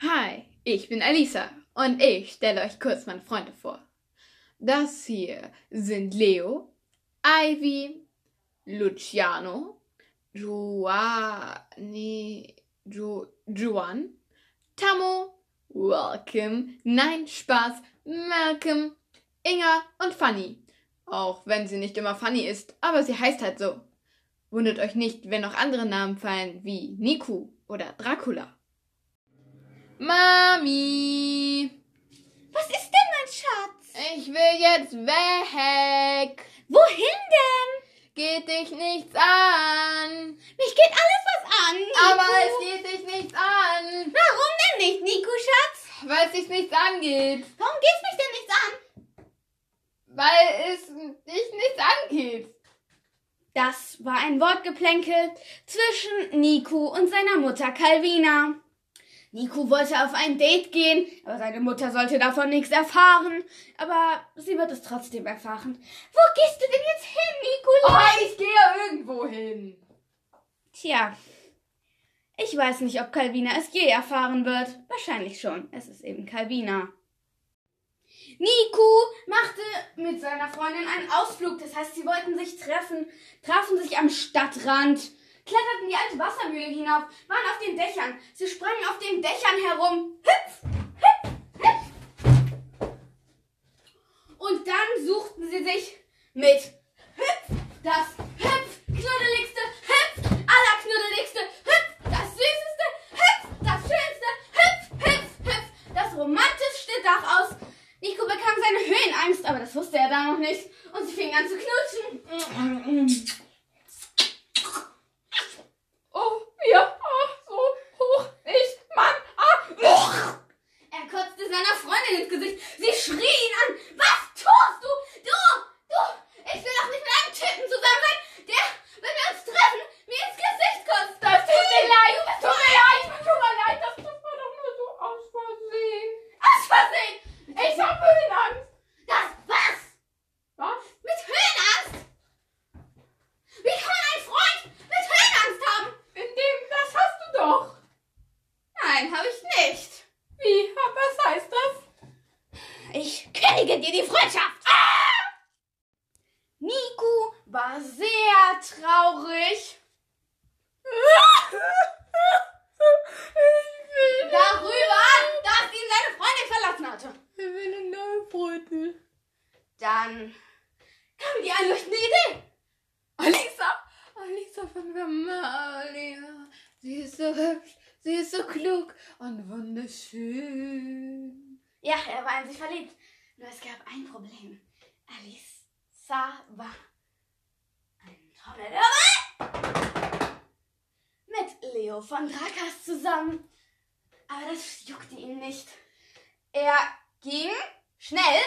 Hi, ich bin Alisa und ich stelle euch kurz meine Freunde vor. Das hier sind Leo, Ivy, Luciano, Joani, jo, Juan, Tammo, Welcome, nein, Spaß, Malcolm, Inga und Fanny. Auch wenn sie nicht immer Fanny ist, aber sie heißt halt so. Wundert euch nicht, wenn noch andere Namen fallen wie Niku oder Dracula. Mami! Was ist denn, mein Schatz? Ich will jetzt weg! Wohin denn? Geht dich nichts an! Mich geht alles was an. Nico. Aber es geht dich nichts an! Warum denn nicht, Nico, Schatz? Weil es dich nichts angeht! Warum geht's mich denn nichts an? Weil es dich nichts angeht! Das war ein Wortgeplänkel zwischen Nico und seiner Mutter Calvina. Nico wollte auf ein Date gehen, aber seine Mutter sollte davon nichts erfahren. Aber sie wird es trotzdem erfahren. Wo gehst du denn jetzt hin, Nikolai? Oh, ich gehe irgendwo hin! Tja, ich weiß nicht, ob Calvina es je erfahren wird. Wahrscheinlich schon. Es ist eben Calvina. Nico machte mit seiner Freundin einen Ausflug. Das heißt, sie wollten sich treffen, trafen sich am Stadtrand, kletterten die alte Wassermühle hinauf, waren auf den Dächern. Sie sprangen auf den Dächern herum. Hüpf, hüpf, hüpf. Und dann suchten sie sich mit Hüpf das Hüpf knuddeligste Hüpf aller knuddeligste Hüpf das süßeste Hüpf das schönste Hüpf Hüpf Hüpf das romantischste Dach aus. Nico bekam seine Höhenangst, aber das wusste er da noch nicht. Und sie fingen an zu knutschen. Oh, wir, oh, so hoch ist man. Ah, Er kotzte seiner Freundin ins Gesicht. Sie schrie ihn an. Was tust du? Du, du, ich will doch nicht mit einem Typen zusammen sein, der, wenn wir uns treffen, mir ins Gesicht kotzt. das tut mir leid, das tut mir leid, tut mir leid, das tut mir doch nur so aus Versehen. Aus Versehen. Ich hab Höhenangst. Das was? Was? Mit Höhenangst? Wie kann man einen Freund mit Höhenangst haben? In dem, das hast du doch. Nein, habe ich nicht. Wie? Was heißt das? Ich kündige dir die Freundschaft. Ah! Nico war sehr traurig darüber, dass ihn seine Freundin verlassen hatte. Ich will eine neue Freundin. Dann kam die einleuchtende Idee. Alisa! Alisa von Vermalia. Sie ist so hübsch, sie ist so klug und wunderschön. Ja, er war in sich verliebt. Nur es gab ein Problem. Alisa war ein Trommelwirbel mit Leo von Drakas zusammen. Aber das juckte ihn nicht. Er ging schnell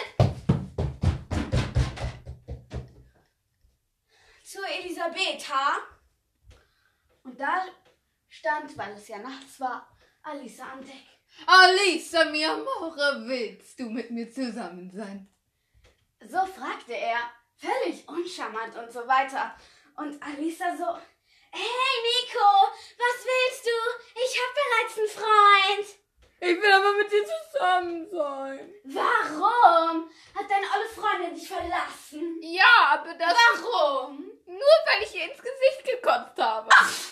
zu Elisabetha. Und da stand, weil es ja nachts war, Alisa am Deck. Alisa, mi amore, willst du mit mir zusammen sein? So fragte er, völlig uncharmant und so weiter. Und Alisa so, hey Nico, was willst du? Ich hab bereits einen Freund. Ich will aber mit dir zusammen sein. Warum? Hat deine olle Freundin dich verlassen? Ja, aber das Warum? nur, weil ich ihr ins Gesicht gekotzt habe. Ins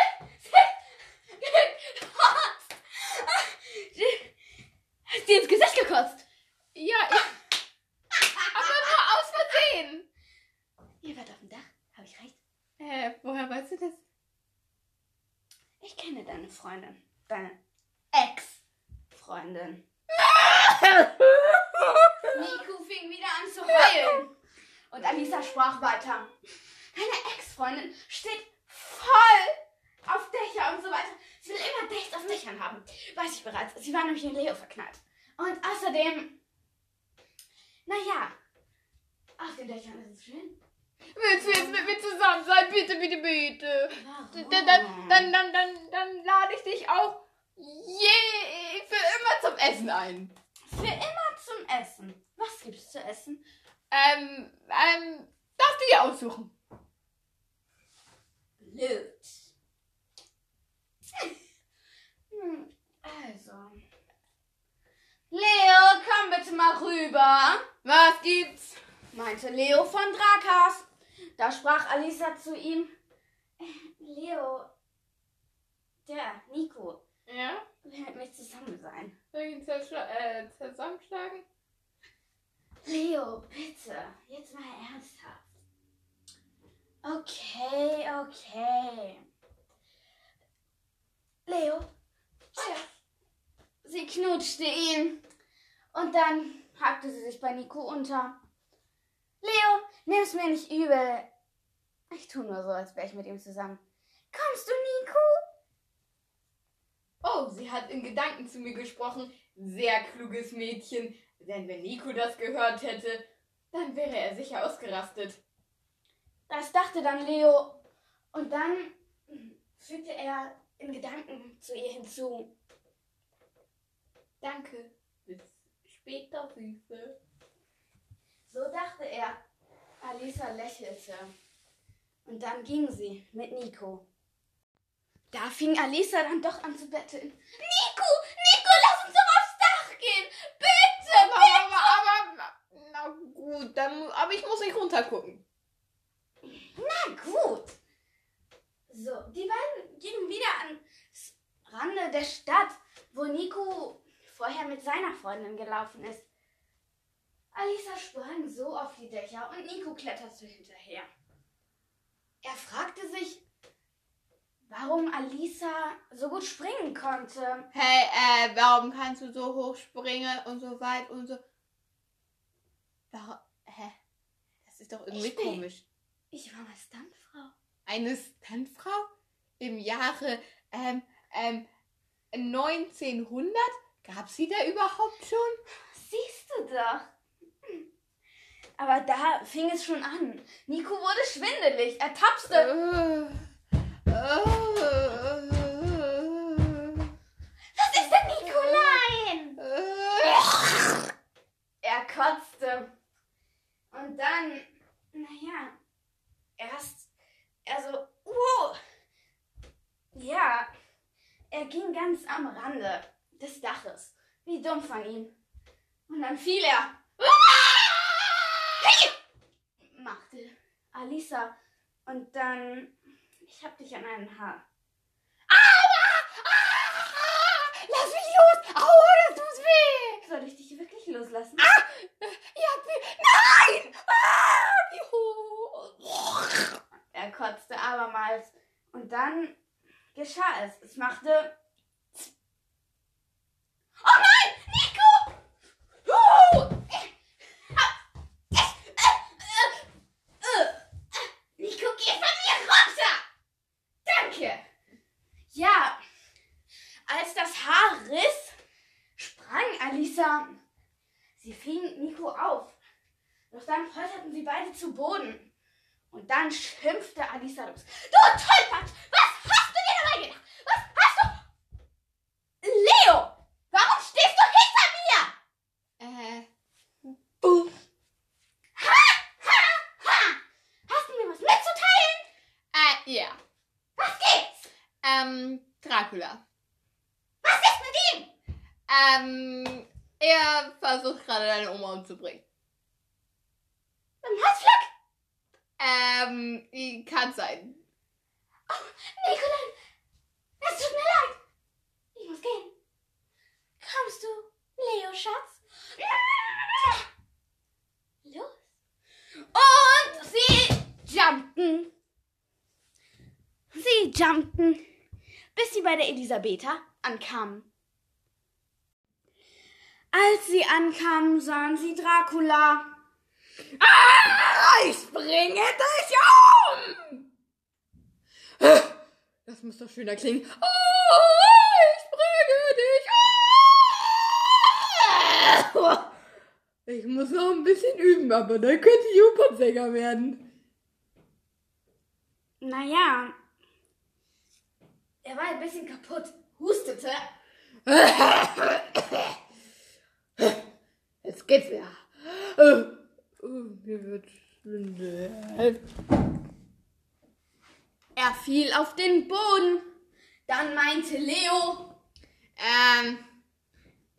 Gesicht gekotzt. Hast dir ins Gesicht gekotzt? Ja, ich, aber nur aus Versehen. Ihr wart auf dem Dach, habe ich recht? Äh, woher weißt du das? Ich kenne deine Freundin. Deine Ex-Freundin. Nico fing wieder an zu heulen. Und Alisa sprach weiter. Deine Ex-Freundin steht voll auf Dächer und so weiter. Sie will immer Dates auf Dächern haben. Weiß ich bereits. Sie war nämlich in Leo verknallt. Und außerdem, naja, auf den Dächern ist es schön. Willst du jetzt mit mir zusammen sein? Bitte, bitte, bitte. Warum? Dann, dann, dann, dann, dann, lade ich dich auch je für immer zum Essen ein. Für immer zum Essen. Was gibt's zu essen? Ähm, ähm, darfst du dir aussuchen. Blöd. Also. Leo, komm bitte mal rüber. Was gibt's? meinte Leo von Drakas. Da sprach Alisa zu ihm. Leo, der Nico. Ja? Will mit mir zusammen sein. Soll ich ihn äh, zusammenschlagen? Leo, bitte, jetzt mal ernsthaft. Okay, okay. Leo, sie knutschte ihn und dann hakte sie sich bei Nico unter. Leo, nimm's mir nicht übel. Ich tu nur so, als wäre ich mit ihm zusammen. Kommst du, Nico? Oh, sie hat in Gedanken zu mir gesprochen. Sehr kluges Mädchen. Denn wenn Nico das gehört hätte, dann wäre er sicher ausgerastet. Das dachte dann Leo. Und dann fügte er in Gedanken zu ihr hinzu. Danke. Bis später, Süße. So dachte er. Alisa lächelte. Und dann ging sie mit Nico. Da fing Alisa dann doch an zu betteln. Nico, Nico, lass uns doch aufs Dach gehen. Bitte, Aber, aber, aber, na gut, dann, aber ich muss nicht runtergucken. Na gut. So, die beiden gingen wieder ans Rande der Stadt, wo Nico vorher mit seiner Freundin gelaufen ist. Alisa sprang so auf die Dächer und Nico kletterte hinterher. Er fragte sich, warum Alisa so gut springen konnte. Hey, äh, warum kannst du so hoch springen und so weit und so? Warum, hä? Das ist doch irgendwie Ich bin- komisch. Ich war mal Stuntfrau. Eine Stuntfrau im Jahre ähm, ähm, 1900? Gab sie da überhaupt schon? Siehst du doch. Hm. Aber da fing es schon an. Nico wurde schwindelig. Er tapste. Äh, äh, Was ist denn Nicolein? äh. Er kotzte. Und dann, naja, erst, also, wow. Ja, er ging ganz am Rande des Daches. Wie dumm von ihm. Und dann fiel er. Machte Alisa. Und dann, ich hab dich an einem Haar. Lass mich los! Aua, das tut weh! Soll ich dich wirklich loslassen? Ja, wie, nein! Ah, wie hoch! Er kotzte abermals. Und dann geschah es. Es machte. Oh nein! Nico! Uh! Nico, geh von mir runter! Danke! Ja, als das Haar riss, sprang Alisa. Sie fing Nico auf. Doch dann polterten sie beide zu Boden. Und dann schimpfte Alisa los. Du Tollpatsch! Was hast du dir dabei gedacht? Was hast du? Leo! Warum stehst du hinter mir? Äh, buh. Hast du mir was mitzuteilen? Äh, ja. Was geht's? Ähm, Dracula. Was ist mit ihm? Ähm, er versucht gerade deine Oma umzubringen. Mit dem Holzfleck? Kann sein. Nikolai, es tut mir leid. Ich muss gehen. Kommst du, Leo, Schatz? Los. Und sie jumpten. Sie jumpten, bis sie bei der Elisabetha ankamen. Als sie ankamen, sahen sie Dracula. Ah, ich springe dich um! Das muss doch schöner klingen. Oh, ich springe dich um! Ich muss noch ein bisschen üben, aber dann könnte ich Opernsänger werden. Naja, er war ein bisschen kaputt, hustete. Jetzt geht's wieder. Oh, Mir wird schwindel. Er fiel auf den Boden. Dann meinte Leo, Ähm,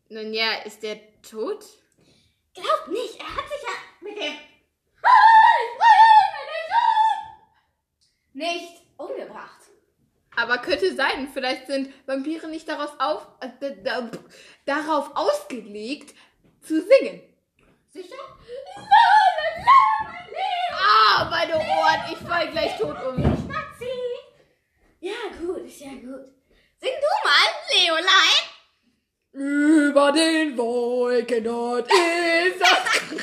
nun ja, ist der tot? Glaubt nicht, er hat sich ja mit dem nicht umgebracht. Aber könnte sein, vielleicht sind Vampire nicht daraus auf, äh, da, darauf ausgelegt zu singen. Sicher? Ah, meine Ohren, ich fall gleich tot um. Ja, gut, ist ja gut. Sing du mal, Leolein. Über den Wolken dort ist das.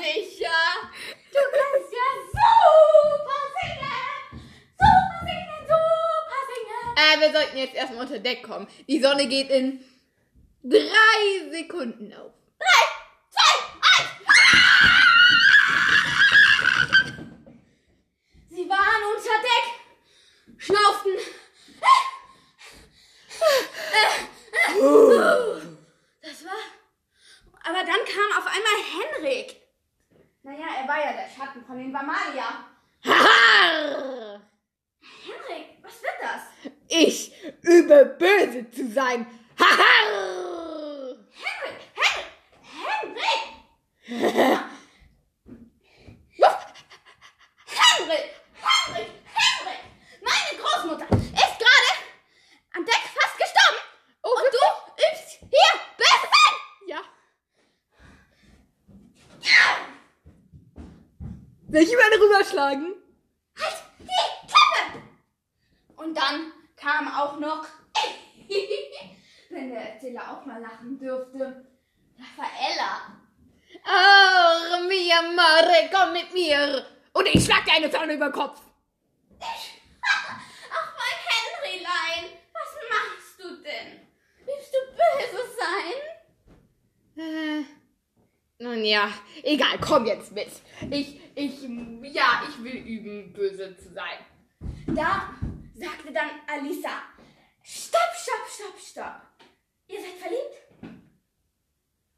Sicher. Du kannst ja super singen. Super singen, super singen. Äh, wir sollten jetzt erstmal unter Deck kommen. Die Sonne geht in drei Sekunden auf. Drei, zwei, eins. Sie waren unter Deck, schnauften. Das war. Aber dann kam auf einmal Henrik. Naja, er war ja der Schatten von den Vamalia. Haha! Henrik, was wird das? Ich übe böse zu sein. Haha! Henrik, Henrik, Henrik! Henrik, Henrik, Henrik! Meine Großmutter ist gerade an Deck fast gestorben. Oh, Und du übst hier böse sein! Ja. Soll ich mal rüberschlagen? Halt die Klappe! Und dann kam auch noch, wenn der Erzähler auch mal lachen dürfte, Raffaella. Oh, mia mare, komm mit mir. Und ich schlag dir eine Sonne über den Kopf. Ach, mein Henrylein, was machst du denn? Willst du böse sein? Äh, nun ja, egal, komm jetzt mit. Ich, ich, ja, ich will üben, böse zu sein. Da sagte dann Alisa, stopp, stopp, stopp, stopp. Ihr seid verliebt?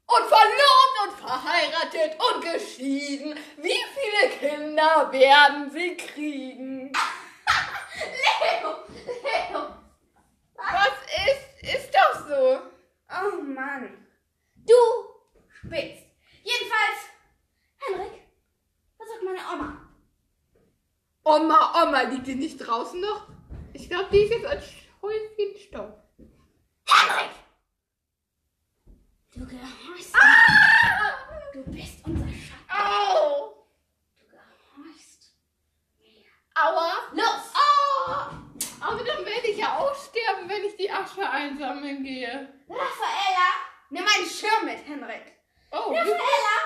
Und verlobt und verheiratet und geschieden. Wie viele Kinder werden sie kriegen? Leo, Leo. Was ist, ist doch so. Oh Mann. Du spitzt. Jedenfalls, Henrik, was sagt meine Oma? Oma, liegt die nicht draußen noch? Ich glaube, die ist jetzt als Häufchen Staub. Henrik! Du gehorchst. Du bist unser Schatten. Au! Du gehorchst. Aua! Los! Ah! Aber dann werde ich ja auch sterben, wenn ich die Asche einsammeln gehe. Raffaella, nimm meinen Schirm mit, Henrik. Oh, Raffaella!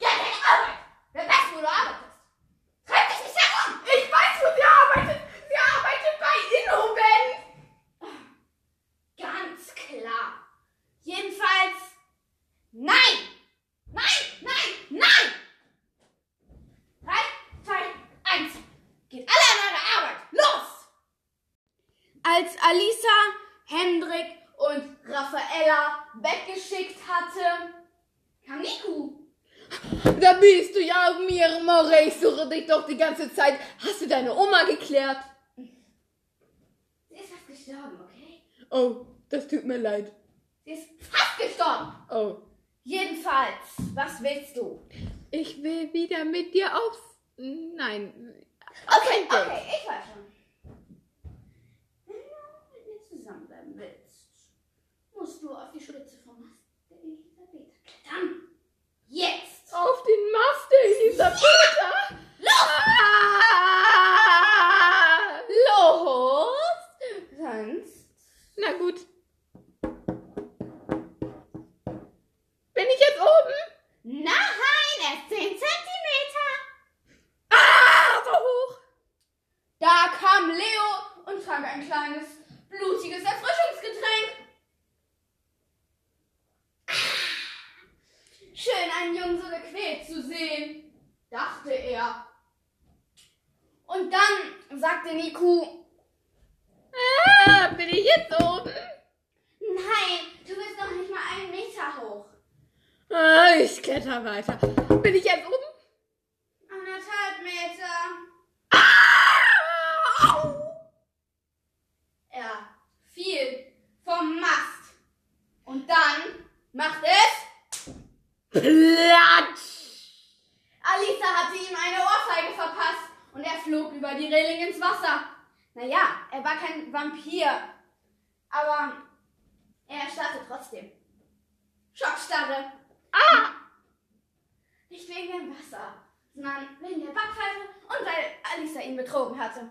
Geh an deine Arbeit! Wer weiß, wo du arbeitest? Treib dich nicht herum! ich weiß, wo sie arbeitet. Sie arbeitet bei Innoven. Ganz klar. Jedenfalls, nein! Nein, nein, nein! Drei, zwei, eins. Geht alle an eure Arbeit. Los! Als Alisa, Hendrik und Raffaella weggeschickt hatte, kam Niku. Da bist du ja, mir, More. Ich suche dich doch die ganze Zeit. Hast du deine Oma geklärt? Sie ist fast gestorben, okay? Oh, das tut mir leid. Sie ist fast gestorben. Oh, Jedenfalls, was willst du? ich will wieder mit dir aufs... Nein. Okay, okay, ich weiß schon. Wenn du mit mir zusammenbleiben willst, musst du auf die Spitze vom Mast der Elisabeth klettern. Jetzt! Auf den Mast der Elisabeth. Ah! Los! Sonst. Na gut. Bin ich jetzt oben? Nein, erst 10 Zentimeter. Ah, so hoch. Da kam Leo und trank ein kleines, blutiges Erfrischungsgetränk. Schön, einen Jungen so gequält zu sehen, dachte er. Und dann sagte Niku, Ah, bin ich jetzt oben? nein, du bist noch nicht mal einen Meter hoch. Ah, ich kletter weiter. Bin ich jetzt oben? Anderthalb Meter. Ah, au. Er fiel vom Mast. Und dann machte war kein Vampir. Aber er erstarrte trotzdem. Schockstarre. Ah! Nicht wegen dem Wasser, sondern wegen der Backpfeife und weil Alisa ihn betrogen hatte.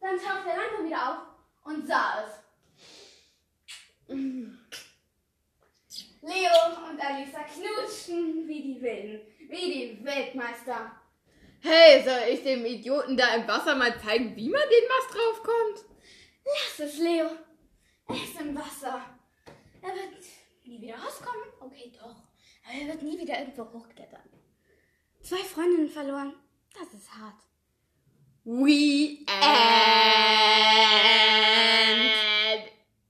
Dann tauchte er langsam wieder auf und sah es. Leo und Alisa knutschten wie die Wilden, wie die Weltmeister. Hey, soll ich dem Idioten da im Wasser mal zeigen, wie man den Mast draufkommt? Lass es, Leo. Er ist im Wasser. Er wird nie wieder rauskommen. Okay, doch. Aber er wird nie wieder irgendwo hochklettern. Zwei Freundinnen verloren. Das ist hart. We end.